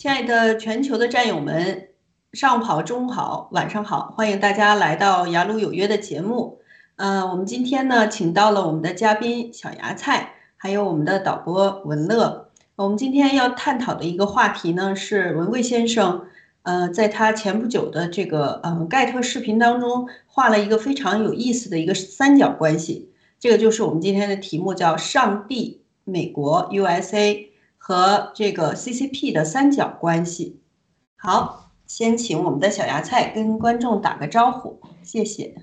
亲爱的全球的战友们，上午好，中午好，晚上好，欢迎大家来到雅鲁有约的节目。呃，我们今天呢，请到了我们的嘉宾小芽菜，还有我们的导播文乐。我们今天要探讨的一个话题呢，是文贵先生，呃，在他前不久的这个呃盖特视频当中画了一个非常有意思的一个三角关系，这个就是我们今天的题目，叫上帝、美国 USA。和这个 CCP 的三角关系。好，先请我们的小芽菜跟观众打个招呼，谢谢。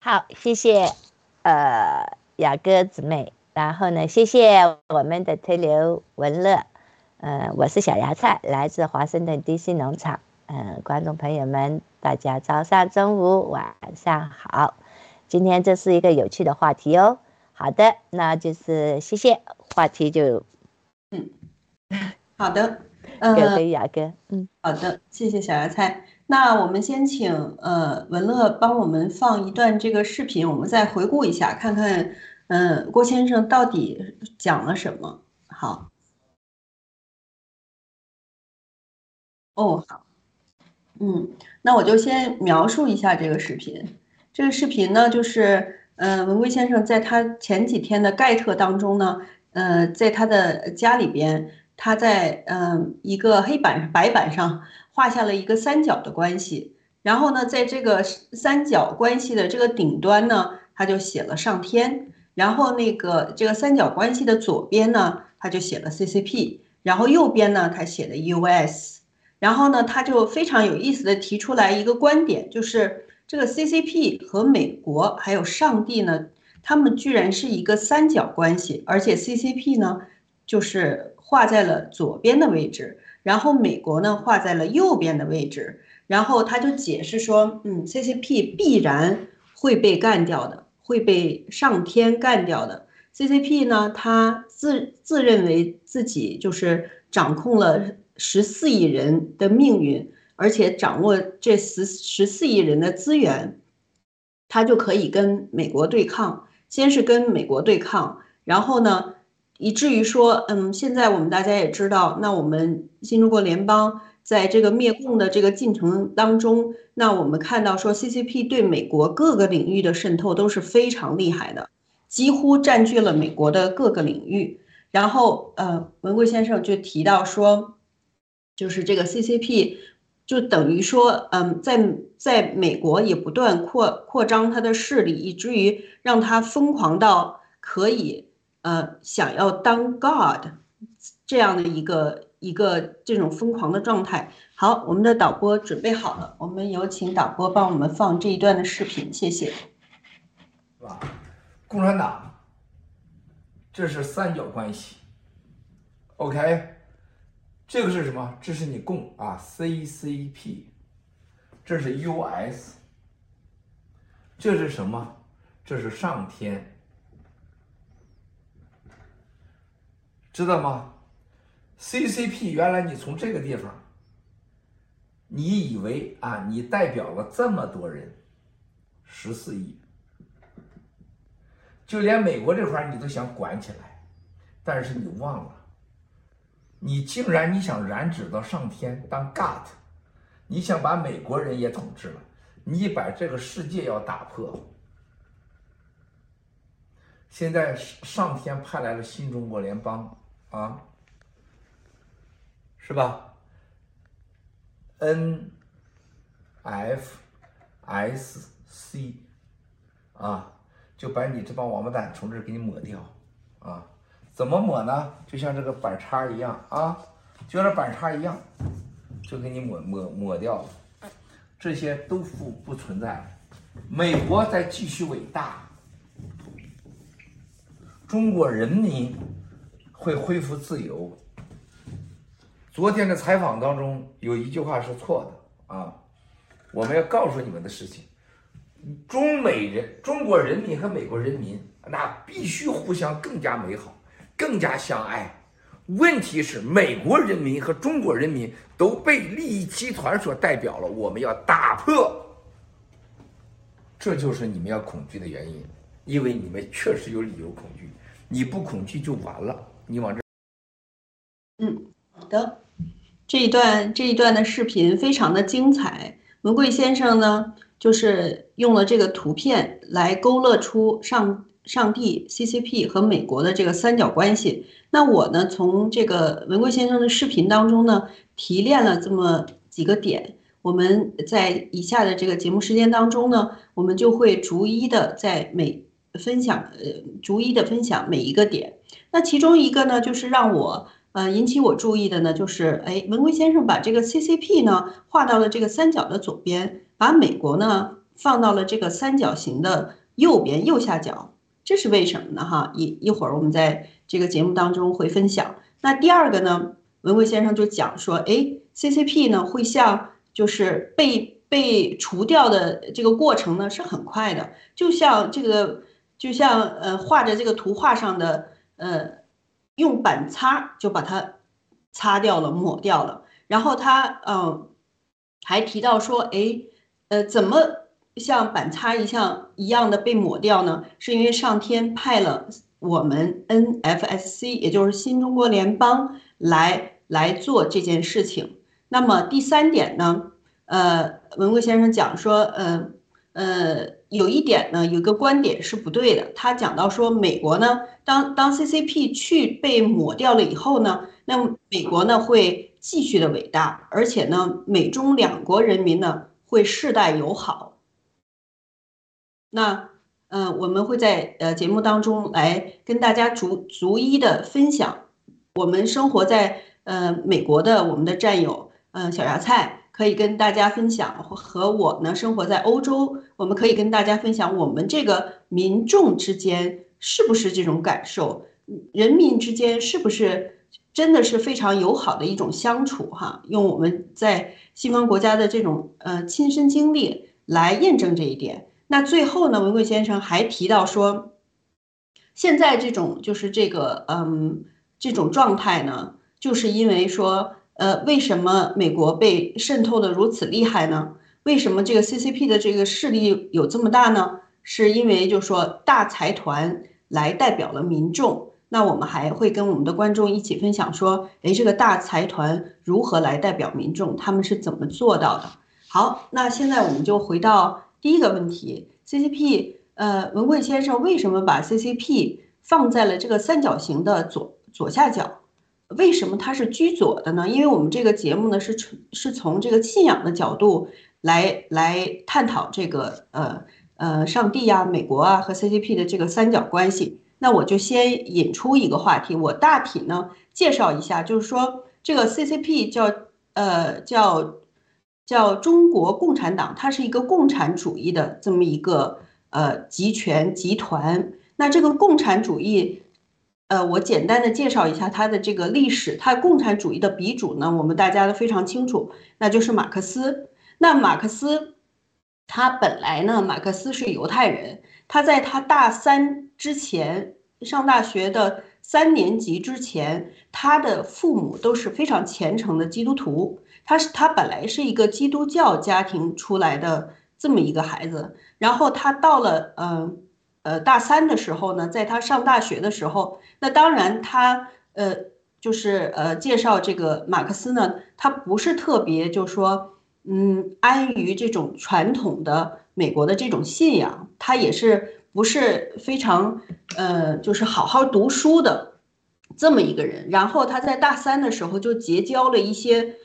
好，谢谢，呃，雅哥姊妹，然后呢，谢谢我们的推流文乐，呃，我是小芽菜，来自华盛顿 DC 农场，呃，观众朋友们，大家早上、中午、晚上好，今天这是一个有趣的话题哦。好的，那就是谢谢，话题就 好的，交呃，给雅哥，嗯。好的，谢谢小芽菜。那我们先请呃文乐帮我们放一段这个视频，我们再回顾一下，看看嗯、呃、郭先生到底讲了什么。好。哦，好。嗯，那我就先描述一下这个视频。这个视频呢，就是呃文贵先生在他前几天的盖特当中呢，呃，在他的家里边。他在嗯、一个黑板白板上画下了一个三角的关系，然后呢，在这个三角关系的这个顶端呢，他就写了上天，然后那个这个三角关系的左边呢，他就写了 CCP，然后右边呢，他写的 US，然后呢，他就非常有意思的提出来一个观点，就是这个 CCP 和美国还有上帝呢，他们居然是一个三角关系，而且 CCP 呢，就是。画在了左边的位置，然后美国呢画在了右边的位置，然后他就解释说，嗯，CCP 必然会被干掉的，会被上天干掉的。CCP 呢，他自自认为自己就是掌控了十四亿人的命运，而且掌握这十十四亿人的资源，他就可以跟美国对抗。先是跟美国对抗，然后呢？以至于说，嗯，现在我们大家也知道，那我们新中国联邦在这个灭共的这个进程当中，那我们看到说，CCP 对美国各个领域的渗透都是非常厉害的，几乎占据了美国的各个领域。然后，呃，文贵先生就提到说，就是这个 CCP 就等于说，嗯，在在美国也不断扩扩张它的势力，以至于让它疯狂到可以。呃，想要当 God 这样的一个一个这种疯狂的状态。好，我们的导播准备好了，我们有请导播帮我们放这一段的视频，谢谢。是吧？共产党，这是三角关系。OK，这个是什么？这是你共啊，CCP，这是 US，这是什么？这是上天。知道吗？CCP 原来你从这个地方，你以为啊，你代表了这么多人，十四亿，就连美国这块你都想管起来，但是你忘了，你竟然你想染指到上天当 God，你想把美国人也统治了，你把这个世界要打破。现在上天派来了新中国联邦啊，是吧？N F S C 啊，就把你这帮王八蛋从这儿给你抹掉啊！怎么抹呢？就像这个板擦一样啊，就像板擦一样，就给你抹抹抹掉了。这些都不不存在了。美国在继续伟大。中国人民会恢复自由。昨天的采访当中有一句话是错的啊，我们要告诉你们的事情：中美人、中国人民和美国人民那必须互相更加美好，更加相爱。问题是，美国人民和中国人民都被利益集团所代表了，我们要打破。这就是你们要恐惧的原因。因为你们确实有理由恐惧，你不恐惧就完了。你往这，嗯，好的，这一段这一段的视频非常的精彩。文贵先生呢，就是用了这个图片来勾勒出上上帝、CCP 和美国的这个三角关系。那我呢，从这个文贵先生的视频当中呢，提炼了这么几个点。我们在以下的这个节目时间当中呢，我们就会逐一的在每分享呃，逐一的分享每一个点。那其中一个呢，就是让我呃引起我注意的呢，就是哎，文贵先生把这个 CCP 呢画到了这个三角的左边，把美国呢放到了这个三角形的右边右下角，这是为什么呢？哈，一一会儿我们在这个节目当中会分享。那第二个呢，文贵先生就讲说，哎，CCP 呢会像就是被被除掉的这个过程呢是很快的，就像这个。就像呃画着这个图画上的呃，用板擦就把它擦掉了抹掉了，然后他嗯还提到说，哎呃怎么像板擦一样一样的被抹掉呢？是因为上天派了我们 NFSC，也就是新中国联邦来来做这件事情。那么第三点呢，呃文贵先生讲说，呃呃。有一点呢，有一个观点是不对的。他讲到说，美国呢，当当 CCP 去被抹掉了以后呢，那么美国呢会继续的伟大，而且呢，美中两国人民呢会世代友好。那，嗯，我们会在呃节目当中来跟大家逐逐一的分享，我们生活在呃美国的我们的战友，嗯，小芽菜。可以跟大家分享，和我呢生活在欧洲，我们可以跟大家分享，我们这个民众之间是不是这种感受？人民之间是不是真的是非常友好的一种相处？哈，用我们在西方国家的这种呃亲身经历来验证这一点。那最后呢，文贵先生还提到说，现在这种就是这个嗯这种状态呢，就是因为说。呃，为什么美国被渗透的如此厉害呢？为什么这个 CCP 的这个势力有这么大呢？是因为就说大财团来代表了民众。那我们还会跟我们的观众一起分享说，哎，这个大财团如何来代表民众？他们是怎么做到的？好，那现在我们就回到第一个问题：CCP，呃，文贵先生为什么把 CCP 放在了这个三角形的左左下角？为什么它是居左的呢？因为我们这个节目呢是从是从这个信仰的角度来来探讨这个呃呃上帝呀、美国啊和 CCP 的这个三角关系。那我就先引出一个话题，我大体呢介绍一下，就是说这个 CCP 叫呃叫叫中国共产党，它是一个共产主义的这么一个呃集权集团。那这个共产主义。呃，我简单的介绍一下它的这个历史。它共产主义的鼻祖呢，我们大家都非常清楚，那就是马克思。那马克思，他本来呢，马克思是犹太人。他在他大三之前上大学的三年级之前，他的父母都是非常虔诚的基督徒。他是他本来是一个基督教家庭出来的这么一个孩子，然后他到了嗯呃大三的时候呢，在他上大学的时候，那当然他呃就是呃介绍这个马克思呢，他不是特别就说嗯安于这种传统的美国的这种信仰，他也是。不是非常，呃，就是好好读书的这么一个人。然后他在大三的时候就结交了一些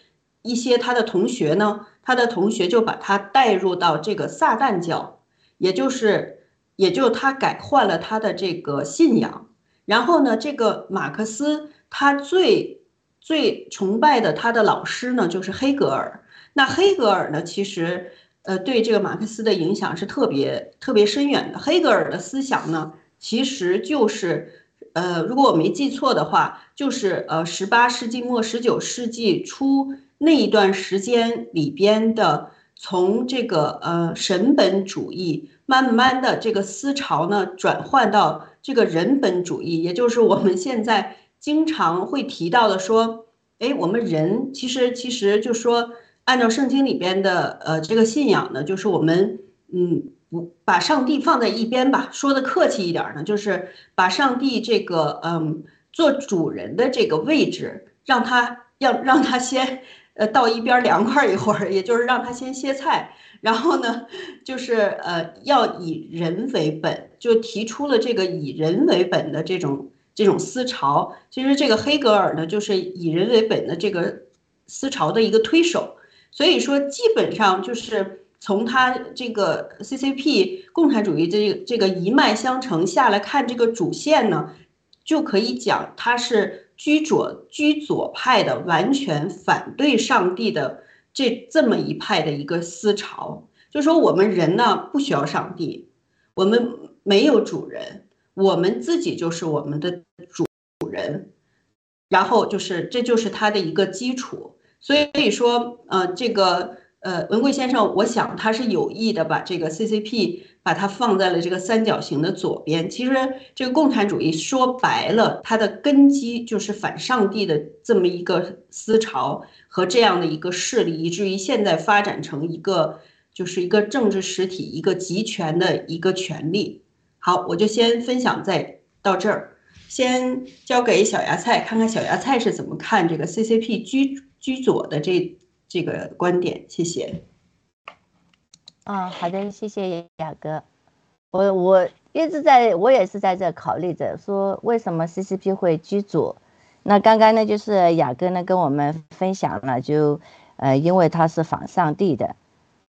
一些他的同学呢，他的同学就把他带入到这个撒旦教，也就是也就他改换了他的这个信仰。然后呢，这个马克思他最最崇拜的他的老师呢就是黑格尔。那黑格尔呢，其实。呃，对这个马克思的影响是特别特别深远的。黑格尔的思想呢，其实就是，呃，如果我没记错的话，就是呃，十八世纪末十九世纪初那一段时间里边的，从这个呃神本主义慢慢的这个思潮呢，转换到这个人本主义，也就是我们现在经常会提到的说，哎，我们人其实其实就说。按照圣经里边的呃这个信仰呢，就是我们嗯不把上帝放在一边吧，说的客气一点呢，就是把上帝这个嗯做主人的这个位置，让他要让他先呃到一边凉快一会儿，也就是让他先歇菜，然后呢就是呃要以人为本，就提出了这个以人为本的这种这种思潮。其实这个黑格尔呢，就是以人为本的这个思潮的一个推手。所以说，基本上就是从他这个 CCP 共产主义这这个一脉相承下来看，这个主线呢，就可以讲他是居左居左派的，完全反对上帝的这这么一派的一个思潮。就说我们人呢不需要上帝，我们没有主人，我们自己就是我们的主人，然后就是这就是他的一个基础。所以说，呃，这个呃，文贵先生，我想他是有意的把这个 CCP 把它放在了这个三角形的左边。其实，这个共产主义说白了，它的根基就是反上帝的这么一个思潮和这样的一个势力，以至于现在发展成一个就是一个政治实体，一个集权的一个权利。好，我就先分享在到这儿，先交给小芽菜，看看小芽菜是怎么看这个 CCP 居。居左的这这个观点，谢谢。嗯，好的，谢谢雅哥。我我一直在我也是在这考虑着，说为什么 CCP 会居住？那刚刚呢，就是雅哥呢跟我们分享了，就呃，因为他是反上帝的，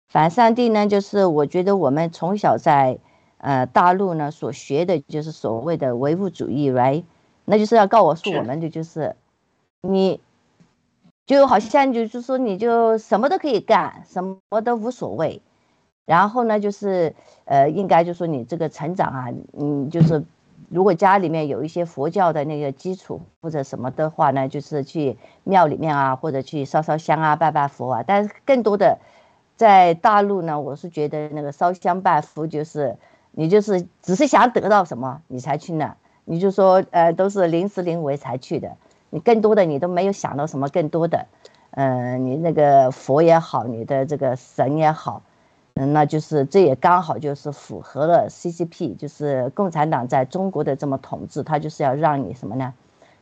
反上帝呢，就是我觉得我们从小在呃大陆呢所学的就是所谓的唯物主义，right？那就是要告诉我们的就是你。就好像就是说，你就什么都可以干，什么都无所谓。然后呢，就是呃，应该就说你这个成长啊，嗯，就是如果家里面有一些佛教的那个基础或者什么的话呢，就是去庙里面啊，或者去烧烧香啊，拜拜佛啊。但是更多的在大陆呢，我是觉得那个烧香拜佛就是你就是只是想得到什么你才去那，你就说呃都是临时临危才去的。你更多的你都没有想到什么更多的，嗯，你那个佛也好，你的这个神也好，嗯，那就是这也刚好就是符合了 CCP，就是共产党在中国的这么统治，他就是要让你什么呢？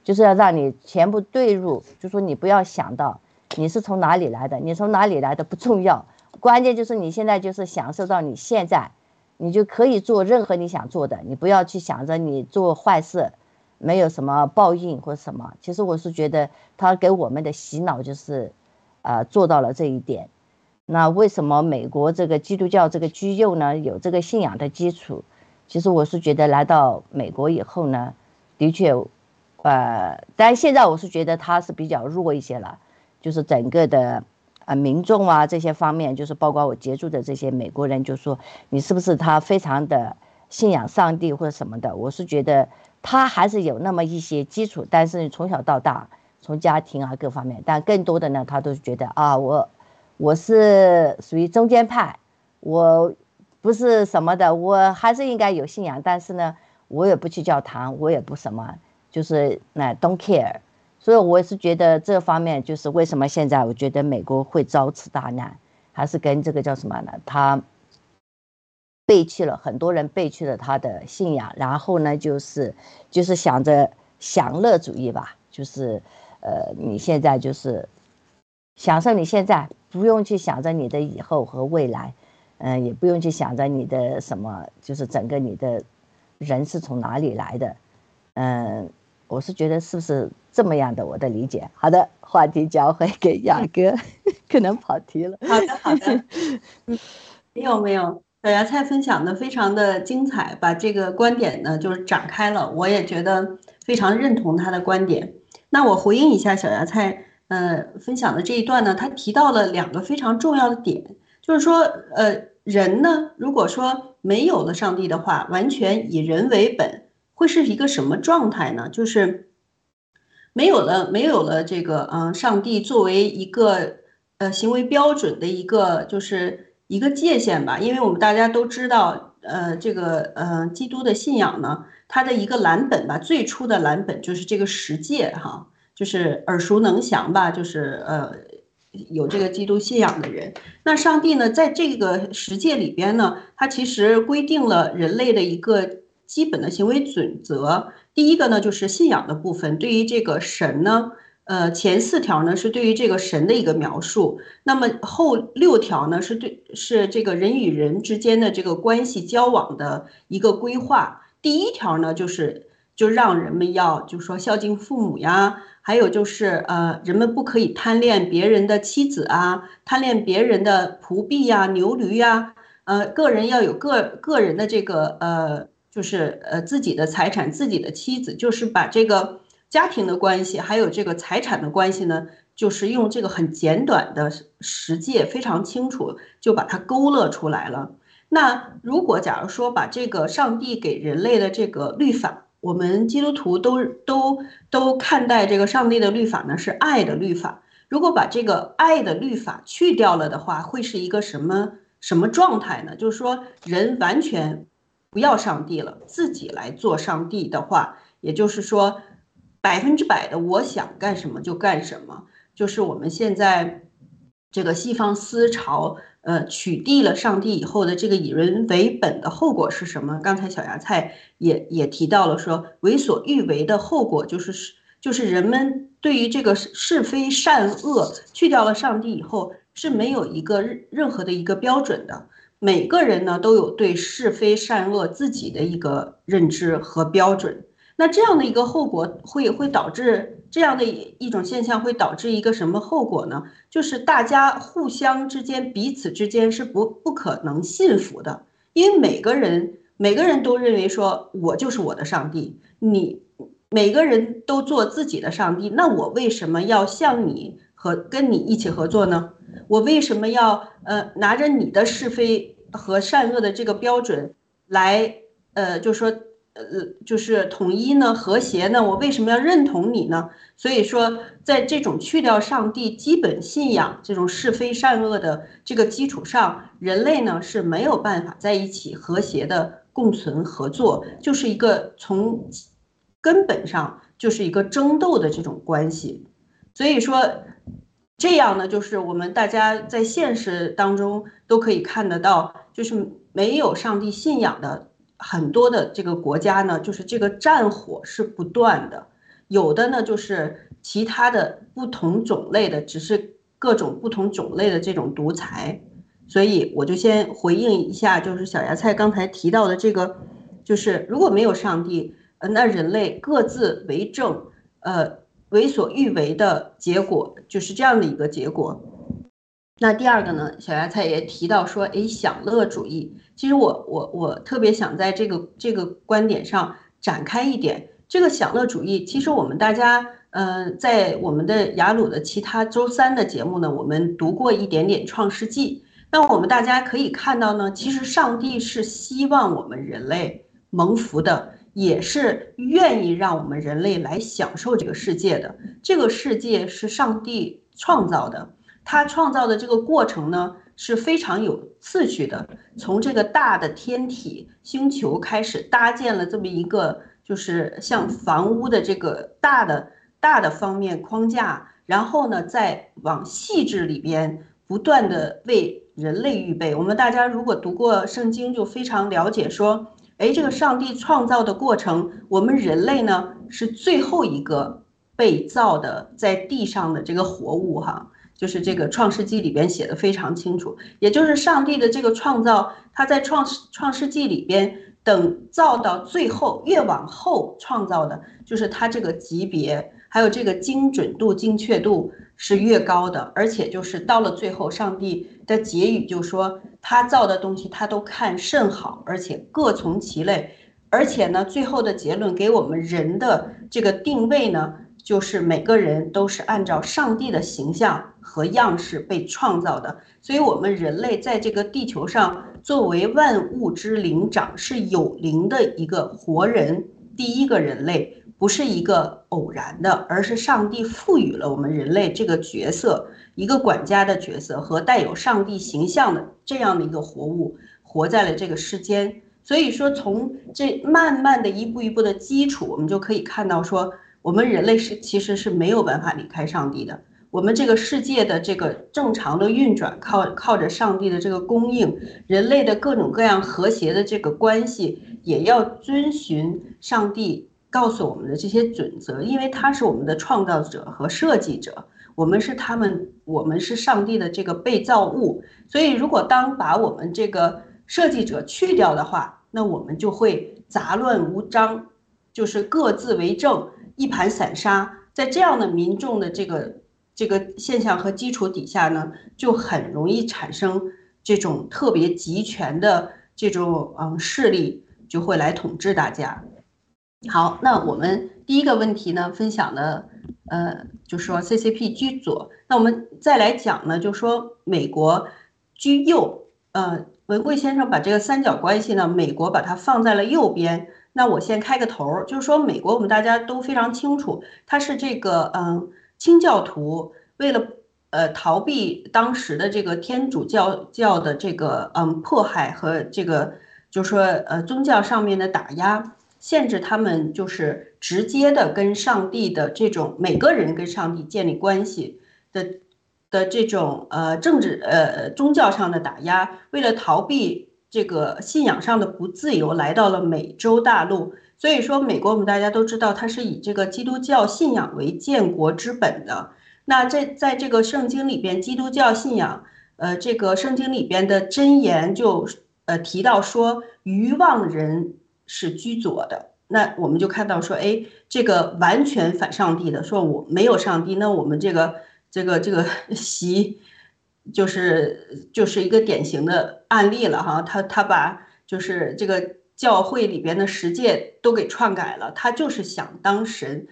就是要让你全部对入，就说你不要想到你是从哪里来的，你从哪里来的不重要，关键就是你现在就是享受到你现在，你就可以做任何你想做的，你不要去想着你做坏事。没有什么报应或者什么，其实我是觉得他给我们的洗脑就是，呃，做到了这一点。那为什么美国这个基督教这个居右呢？有这个信仰的基础，其实我是觉得来到美国以后呢，的确，呃，但现在我是觉得他是比较弱一些了，就是整个的啊民众啊这些方面，就是包括我接触的这些美国人，就说你是不是他非常的信仰上帝或者什么的？我是觉得。他还是有那么一些基础，但是从小到大，从家庭啊各方面，但更多的呢，他都是觉得啊，我我是属于中间派，我不是什么的，我还是应该有信仰，但是呢，我也不去教堂，我也不什么，就是那 don't care。所以我是觉得这方面就是为什么现在我觉得美国会遭此大难，还是跟这个叫什么呢？他背弃了很多人背弃了他的信仰，然后呢，就是就是想着享乐主义吧，就是呃，你现在就是享受你现在，不用去想着你的以后和未来，嗯，也不用去想着你的什么，就是整个你的人是从哪里来的，嗯，我是觉得是不是这么样的？我的理解。好的，话题交回给雅哥，可能跑题了。好的，好的，没 有没有。小芽菜分享的非常的精彩，把这个观点呢就是展开了，我也觉得非常认同他的观点。那我回应一下小芽菜，呃，分享的这一段呢，他提到了两个非常重要的点，就是说，呃，人呢，如果说没有了上帝的话，完全以人为本，会是一个什么状态呢？就是没有了，没有了这个，嗯，上帝作为一个呃行为标准的一个，就是。一个界限吧，因为我们大家都知道，呃，这个呃，基督的信仰呢，它的一个蓝本吧，最初的蓝本就是这个十诫哈，就是耳熟能详吧，就是呃，有这个基督信仰的人，那上帝呢，在这个十诫里边呢，它其实规定了人类的一个基本的行为准则。第一个呢，就是信仰的部分，对于这个神呢。呃，前四条呢是对于这个神的一个描述，那么后六条呢是对是这个人与人之间的这个关系交往的一个规划。第一条呢就是就让人们要就是说孝敬父母呀，还有就是呃人们不可以贪恋别人的妻子啊，贪恋别人的仆婢呀、牛驴呀，呃个人要有个个人的这个呃就是呃自己的财产、自己的妻子，就是把这个。家庭的关系，还有这个财产的关系呢，就是用这个很简短的实践，非常清楚，就把它勾勒出来了。那如果假如说把这个上帝给人类的这个律法，我们基督徒都都都看待这个上帝的律法呢是爱的律法。如果把这个爱的律法去掉了的话，会是一个什么什么状态呢？就是说人完全不要上帝了，自己来做上帝的话，也就是说。百分之百的，我想干什么就干什么，就是我们现在这个西方思潮，呃，取缔了上帝以后的这个以人为本的后果是什么？刚才小芽菜也也提到了，说为所欲为的后果就是是就是人们对于这个是非善恶去掉了上帝以后是没有一个任任何的一个标准的，每个人呢都有对是非善恶自己的一个认知和标准。那这样的一个后果会会导致这样的一种现象，会导致一个什么后果呢？就是大家互相之间、彼此之间是不不可能信服的，因为每个人每个人都认为说，我就是我的上帝，你每个人都做自己的上帝，那我为什么要向你和跟你一起合作呢？我为什么要呃拿着你的是非和善恶的这个标准来呃，就说。呃，就是统一呢，和谐呢，我为什么要认同你呢？所以说，在这种去掉上帝基本信仰、这种是非善恶的这个基础上，人类呢是没有办法在一起和谐的共存合作，就是一个从根本上就是一个争斗的这种关系。所以说，这样呢，就是我们大家在现实当中都可以看得到，就是没有上帝信仰的。很多的这个国家呢，就是这个战火是不断的，有的呢就是其他的不同种类的，只是各种不同种类的这种独裁，所以我就先回应一下，就是小芽菜刚才提到的这个，就是如果没有上帝，呃，那人类各自为政，呃，为所欲为的结果就是这样的一个结果。那第二个呢，小芽菜也提到说，哎，享乐主义。其实我我我特别想在这个这个观点上展开一点。这个享乐主义，其实我们大家，嗯，在我们的雅鲁的其他周三的节目呢，我们读过一点点创世纪。那我们大家可以看到呢，其实上帝是希望我们人类蒙福的，也是愿意让我们人类来享受这个世界的。这个世界是上帝创造的。他创造的这个过程呢是非常有次序的，从这个大的天体星球开始搭建了这么一个就是像房屋的这个大的大的方面框架，然后呢，再往细致里边不断的为人类预备。我们大家如果读过圣经，就非常了解说，哎，这个上帝创造的过程，我们人类呢是最后一个被造的在地上的这个活物哈。就是这个《创世纪》里边写的非常清楚，也就是上帝的这个创造，他在创《创世纪》里边，等造到最后，越往后创造的，就是他这个级别，还有这个精准度、精确度是越高的，而且就是到了最后，上帝的结语就说，他造的东西他都看甚好，而且各从其类，而且呢，最后的结论给我们人的这个定位呢。就是每个人都是按照上帝的形象和样式被创造的，所以，我们人类在这个地球上作为万物之灵长，是有灵的一个活人，第一个人类不是一个偶然的，而是上帝赋予了我们人类这个角色，一个管家的角色和带有上帝形象的这样的一个活物，活在了这个世间。所以说，从这慢慢的一步一步的基础，我们就可以看到说。我们人类是其实是没有办法离开上帝的。我们这个世界的这个正常的运转，靠靠着上帝的这个供应，人类的各种各样和谐的这个关系，也要遵循上帝告诉我们的这些准则，因为他是我们的创造者和设计者，我们是他们，我们是上帝的这个被造物。所以，如果当把我们这个设计者去掉的话，那我们就会杂乱无章，就是各自为政。一盘散沙，在这样的民众的这个这个现象和基础底下呢，就很容易产生这种特别集权的这种嗯势力，就会来统治大家。好，那我们第一个问题呢，分享的呃，就说 CCP 居左。那我们再来讲呢，就说美国居右。呃，文贵先生把这个三角关系呢，美国把它放在了右边。那我先开个头儿，就是说美国我们大家都非常清楚，它是这个嗯清教徒为了呃逃避当时的这个天主教教的这个嗯迫害和这个就是说呃宗教上面的打压，限制他们就是直接的跟上帝的这种每个人跟上帝建立关系的的这种呃政治呃宗教上的打压，为了逃避。这个信仰上的不自由来到了美洲大陆，所以说美国我们大家都知道，它是以这个基督教信仰为建国之本的。那在在这个圣经里边，基督教信仰，呃，这个圣经里边的箴言就呃提到说，愚妄人是居左的。那我们就看到说，哎，这个完全反上帝的，说我没有上帝，那我们这个这个这个 习。就是就是一个典型的案例了哈，他他把就是这个教会里边的十诫都给篡改了，他就是想当神，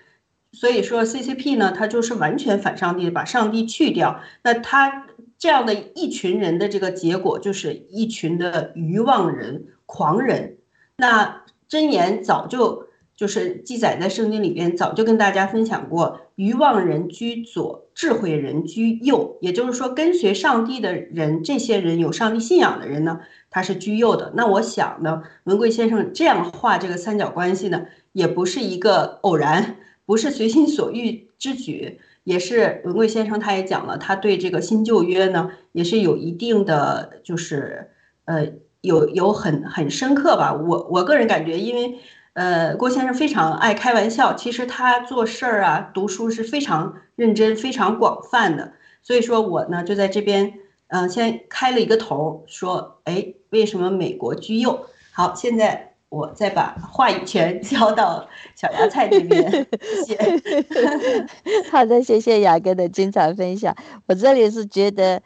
所以说 CCP 呢，他就是完全反上帝，把上帝去掉，那他这样的一群人的这个结果就是一群的愚妄人、狂人，那箴言早就。就是记载在圣经里边，早就跟大家分享过，愚妄人居左，智慧人居右。也就是说，跟随上帝的人，这些人有上帝信仰的人呢，他是居右的。那我想呢，文贵先生这样画这个三角关系呢，也不是一个偶然，不是随心所欲之举，也是文贵先生他也讲了，他对这个新旧约呢，也是有一定的，就是呃，有有很很深刻吧。我我个人感觉，因为。呃，郭先生非常爱开玩笑，其实他做事儿啊、读书是非常认真、非常广泛的。所以说我呢就在这边，嗯，先开了一个头，说，哎，为什么美国居右？好，现在我再把话语权 交到小芽菜这边，谢谢。好的，谢谢雅哥的精彩分享。我这里是觉得，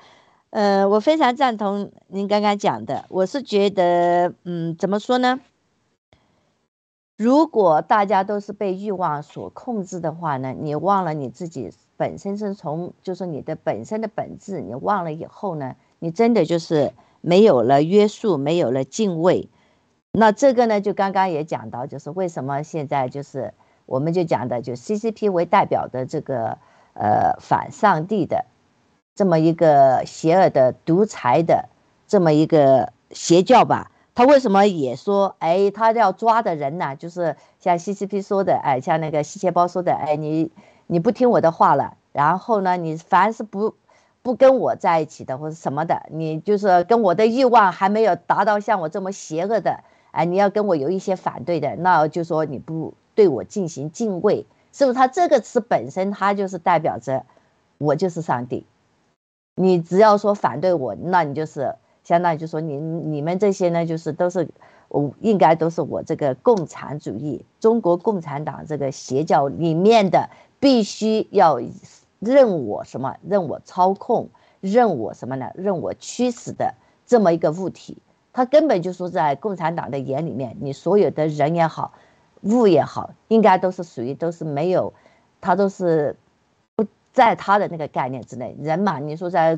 呃，我非常赞同您刚刚讲的。我是觉得，嗯，怎么说呢？如果大家都是被欲望所控制的话呢，你忘了你自己本身是从，就是你的本身的本质，你忘了以后呢，你真的就是没有了约束，没有了敬畏。那这个呢，就刚刚也讲到，就是为什么现在就是我们就讲的，就 CCP 为代表的这个呃反上帝的这么一个邪恶的独裁的这么一个邪教吧。他为什么也说，哎，他要抓的人呢，就是像 CCP 说的，哎，像那个西钱包说的，哎，你你不听我的话了，然后呢，你凡是不不跟我在一起的或者什么的，你就是跟我的欲望还没有达到像我这么邪恶的，哎，你要跟我有一些反对的，那就说你不对我进行敬畏，是不是？他这个词本身，它就是代表着我就是上帝。你只要说反对我，那你就是相当于就说你你们这些呢，就是都是我应该都是我这个共产主义中国共产党这个邪教里面的，必须要任我什么，任我操控，任我什么呢？任我驱使的这么一个物体，他根本就说在共产党的眼里面，你所有的人也好，物也好，应该都是属于都是没有，他都是不。在他的那个概念之内，人嘛，你说在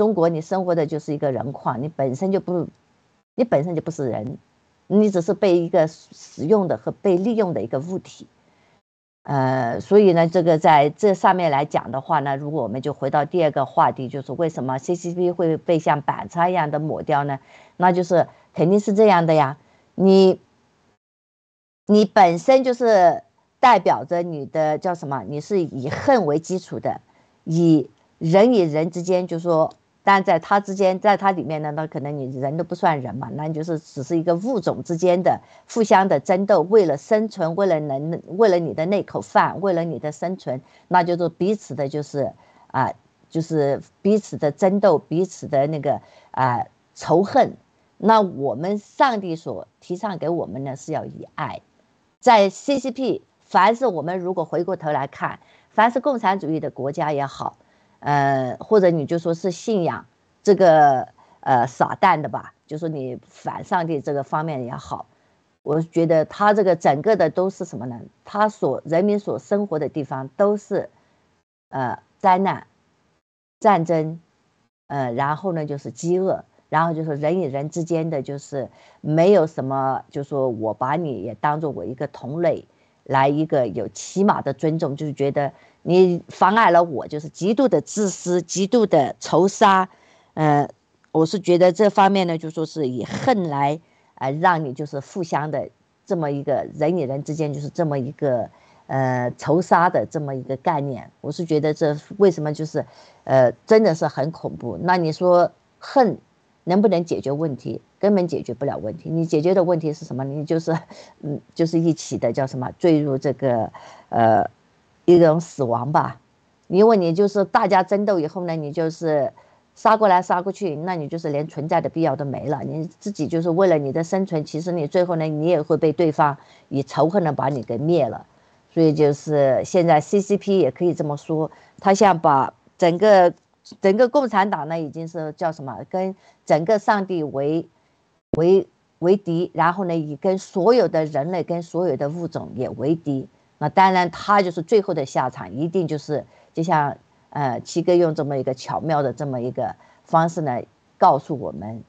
中国，你生活的就是一个人矿，你本身就不，你本身就不是人，你只是被一个使用的和被利用的一个物体，呃，所以呢，这个在这上面来讲的话呢，如果我们就回到第二个话题，就是为什么 CCP 会被像板擦一样的抹掉呢？那就是肯定是这样的呀，你，你本身就是。代表着你的叫什么？你是以恨为基础的，以人与人之间，就是说，但在他之间，在他里面呢，那可能你人都不算人嘛，那就是只是一个物种之间的互相的争斗，为了生存，为了能，为了你的那口饭，为了你的生存，那就是彼此的，就是啊，就是彼此的争斗，彼此的那个啊仇恨。那我们上帝所提倡给我们呢，是要以爱，在 CCP。凡是我们如果回过头来看，凡是共产主义的国家也好，呃，或者你就说是信仰这个呃撒旦的吧，就说你反上帝这个方面也好，我觉得他这个整个的都是什么呢？他所人民所生活的地方都是，呃，灾难、战争，呃，然后呢就是饥饿，然后就是人与人之间的就是没有什么，就说我把你也当做我一个同类。来一个有起码的尊重，就是觉得你妨碍了我，就是极度的自私，极度的仇杀，呃，我是觉得这方面呢，就说是以恨来，呃，让你就是互相的这么一个人与人之间就是这么一个，呃，仇杀的这么一个概念，我是觉得这为什么就是，呃，真的是很恐怖。那你说恨？能不能解决问题？根本解决不了问题。你解决的问题是什么？你就是，嗯，就是一起的叫什么？坠入这个，呃，一种死亡吧。因为你就是大家争斗以后呢，你就是杀过来杀过去，那你就是连存在的必要都没了。你自己就是为了你的生存，其实你最后呢，你也会被对方以仇恨的把你给灭了。所以就是现在 CCP 也可以这么说，他想把整个。整个共产党呢，已经是叫什么？跟整个上帝为为为敌，然后呢，以跟所有的人类、跟所有的物种也为敌。那当然，他就是最后的下场，一定就是就像呃七哥用这么一个巧妙的这么一个方式呢，告诉我们，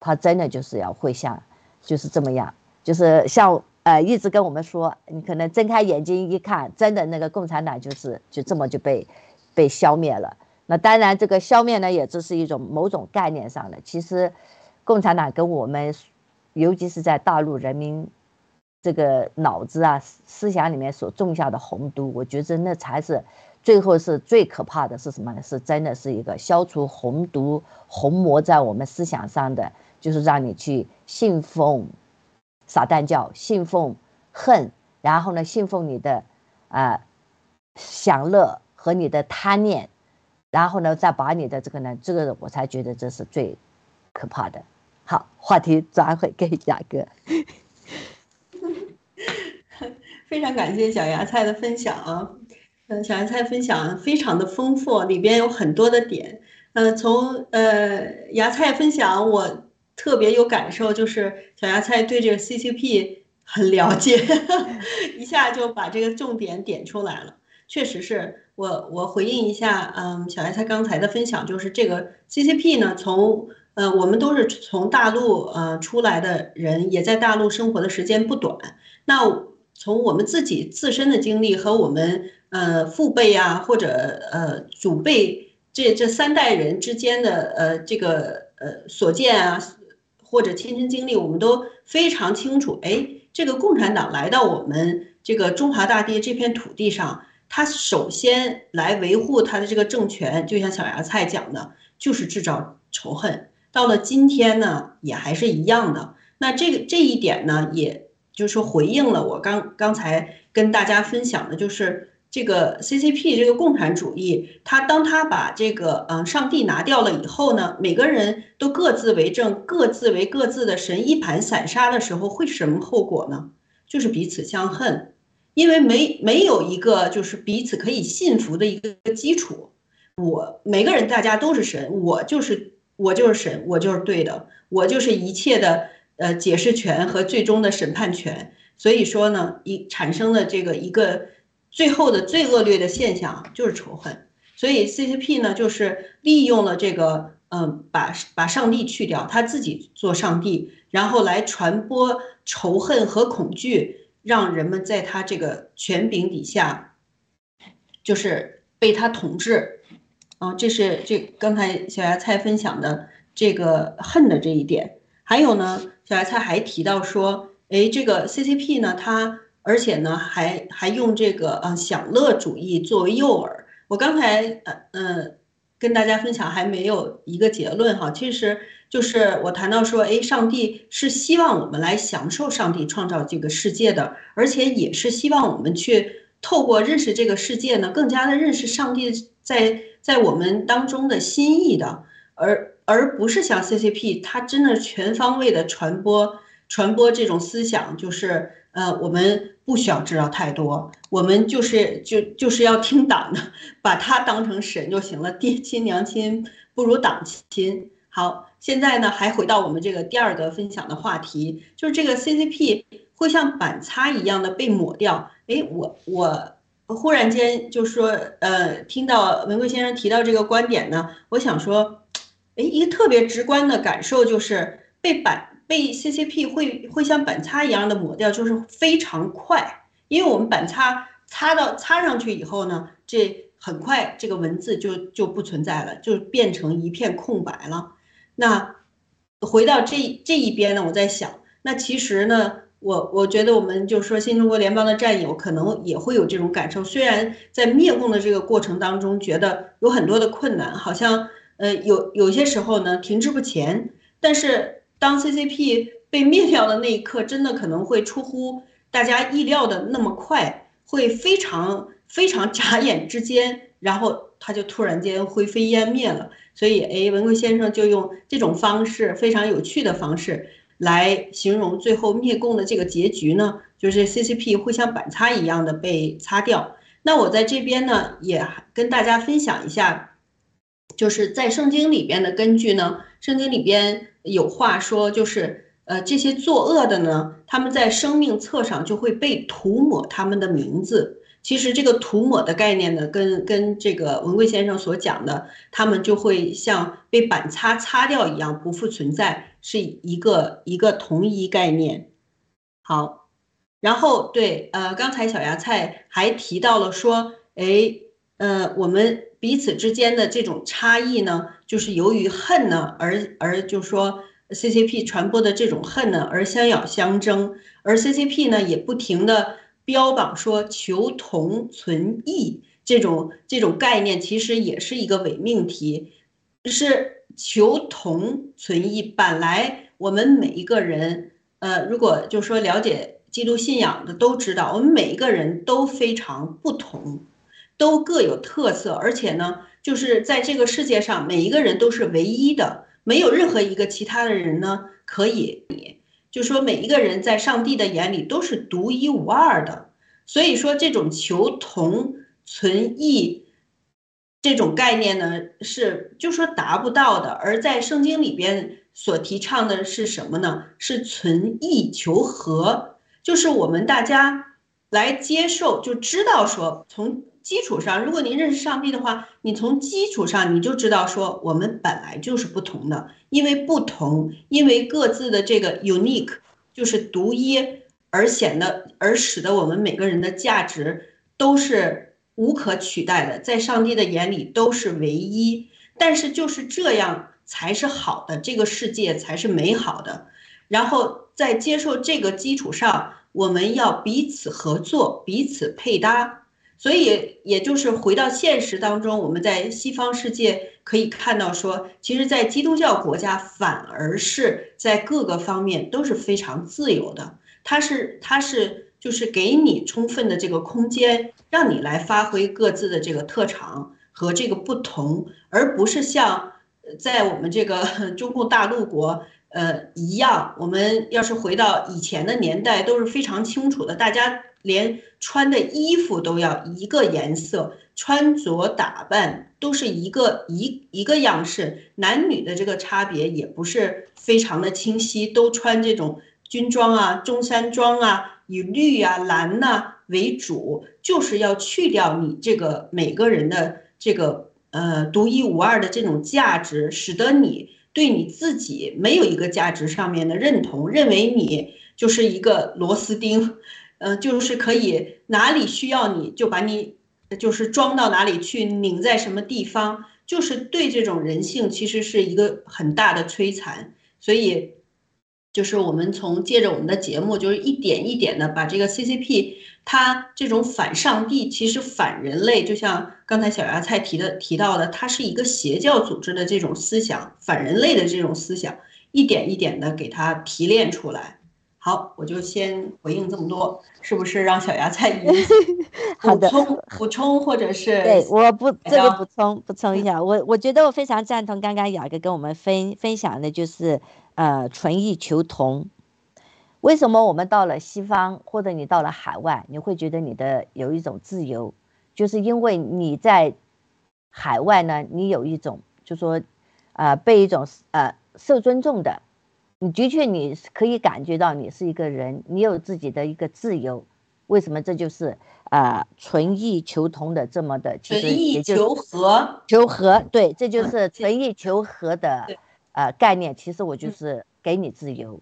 他真的就是要会像就是这么样，就是像呃一直跟我们说，你可能睁开眼睛一看，真的那个共产党就是就这么就被被消灭了。那当然，这个消灭呢，也只是一种某种概念上的。其实，共产党跟我们，尤其是在大陆人民这个脑子啊、思想里面所种下的红毒，我觉得那才是最后是最可怕的是什么呢？是真的是一个消除红毒、红魔在我们思想上的，就是让你去信奉撒旦教、信奉恨，然后呢，信奉你的啊享乐和你的贪念。然后呢，再把你的这个呢，这个我才觉得这是最可怕的。好，话题转回给雅哥。非常感谢小芽菜的分享啊，嗯，小芽菜分享非常的丰富，里边有很多的点。嗯，从呃芽菜分享，我特别有感受，就是小芽菜对这个 CCP 很了解，一下就把这个重点点出来了。确实是我，我回应一下，嗯，小芽菜刚才的分享，就是这个 CCP 呢，从呃，我们都是从大陆呃出来的人，也在大陆生活的时间不短。那从我们自己自身的经历和我们呃父辈啊，或者呃祖辈这这三代人之间的呃这个呃所见啊。或者亲身经历，我们都非常清楚。哎，这个共产党来到我们这个中华大地这片土地上，他首先来维护他的这个政权，就像小芽菜讲的，就是制造仇恨。到了今天呢，也还是一样的。那这个这一点呢，也就是说回应了我刚刚才跟大家分享的，就是。这个 CCP 这个共产主义，他当他把这个嗯上帝拿掉了以后呢，每个人都各自为政，各自为各自的神，一盘散沙的时候，会什么后果呢？就是彼此相恨，因为没没有一个就是彼此可以信服的一个基础。我每个人大家都是神，我就是我就是神，我就是对的，我就是一切的呃解释权和最终的审判权。所以说呢，一产生了这个一个。最后的最恶劣的现象就是仇恨，所以 CCP 呢，就是利用了这个，嗯，把把上帝去掉，他自己做上帝，然后来传播仇恨和恐惧，让人们在他这个权柄底下，就是被他统治。啊，这是这刚才小芽菜分享的这个恨的这一点。还有呢，小芽菜还提到说，哎，这个 CCP 呢，它。而且呢，还还用这个呃享乐主义作为诱饵。我刚才呃呃跟大家分享还没有一个结论哈，其实就是我谈到说，哎，上帝是希望我们来享受上帝创造这个世界的，而且也是希望我们去透过认识这个世界呢，更加的认识上帝在在我们当中的心意的，而而不是像 CCP，它真的全方位的传播传播这种思想，就是呃我们。不需要知道太多，我们就是就就是要听党的，把他当成神就行了。爹亲娘亲不如党亲。好，现在呢还回到我们这个第二个分享的话题，就是这个 CCP 会像板擦一样的被抹掉。哎，我我忽然间就说，呃，听到文贵先生提到这个观点呢，我想说，哎，一个特别直观的感受就是被板。被 CCP 会会像板擦一样的抹掉，就是非常快，因为我们板擦擦到擦上去以后呢，这很快这个文字就就不存在了，就变成一片空白了。那回到这这一边呢，我在想，那其实呢，我我觉得我们就是说新中国联邦的战友可能也会有这种感受，虽然在灭共的这个过程当中，觉得有很多的困难，好像呃有有些时候呢停滞不前，但是。当 CCP 被灭掉的那一刻，真的可能会出乎大家意料的那么快，会非常非常眨眼之间，然后它就突然间灰飞烟灭了。所以，哎，文贵先生就用这种方式，非常有趣的方式来形容最后灭共的这个结局呢，就是 CCP 会像板擦一样的被擦掉。那我在这边呢，也跟大家分享一下，就是在圣经里边的根据呢，圣经里边。有话说，就是呃，这些作恶的呢，他们在生命册上就会被涂抹他们的名字。其实这个涂抹的概念呢，跟跟这个文贵先生所讲的，他们就会像被板擦擦掉一样，不复存在，是一个一个同一概念。好，然后对，呃，刚才小芽菜还提到了说，哎，呃，我们。彼此之间的这种差异呢，就是由于恨呢，而而就说 CCP 传播的这种恨呢，而相咬相争，而 CCP 呢也不停的标榜说求同存异这种这种概念，其实也是一个伪命题，是求同存异。本来我们每一个人，呃，如果就说了解基督信仰的都知道，我们每一个人都非常不同。都各有特色，而且呢，就是在这个世界上，每一个人都是唯一的，没有任何一个其他的人呢可以。就说每一个人在上帝的眼里都是独一无二的，所以说这种求同存异这种概念呢，是就说达不到的。而在圣经里边所提倡的是什么呢？是存异求和，就是我们大家来接受，就知道说从。基础上，如果您认识上帝的话，你从基础上你就知道说，我们本来就是不同的，因为不同，因为各自的这个 unique 就是独一，而显得而使得我们每个人的价值都是无可取代的，在上帝的眼里都是唯一。但是就是这样才是好的，这个世界才是美好的。然后在接受这个基础上，我们要彼此合作，彼此配搭。所以，也就是回到现实当中，我们在西方世界可以看到，说其实，在基督教国家反而是在各个方面都是非常自由的。它是，它是，就是给你充分的这个空间，让你来发挥各自的这个特长和这个不同，而不是像在我们这个 中共大陆国，呃一样。我们要是回到以前的年代，都是非常清楚的，大家。连穿的衣服都要一个颜色，穿着打扮都是一个一一个样式，男女的这个差别也不是非常的清晰，都穿这种军装啊、中山装啊，以绿啊、蓝呐为主，就是要去掉你这个每个人的这个呃独一无二的这种价值，使得你对你自己没有一个价值上面的认同，认为你就是一个螺丝钉。嗯，就是可以哪里需要你就把你，就是装到哪里去，拧在什么地方，就是对这种人性其实是一个很大的摧残。所以，就是我们从借着我们的节目，就是一点一点的把这个 CCP 它这种反上帝，其实反人类，就像刚才小芽菜提的提到的，它是一个邪教组织的这种思想，反人类的这种思想，一点一点的给它提炼出来。好，我就先回应这么多，是不是让小芽菜 补充 补充，或者是对我不这个补充补充一下，我我觉得我非常赞同刚刚雅哥跟我们分分享的，就是呃纯异求同。为什么我们到了西方或者你到了海外，你会觉得你的有一种自由，就是因为你在海外呢，你有一种就说呃被一种呃受尊重的。你的确，你可以感觉到你是一个人，你有自己的一个自由。为什么？这就是啊，纯异求同的这么的，纯异求和，求和，对，这就是纯异求和的呃概念。其实我就是给你自由，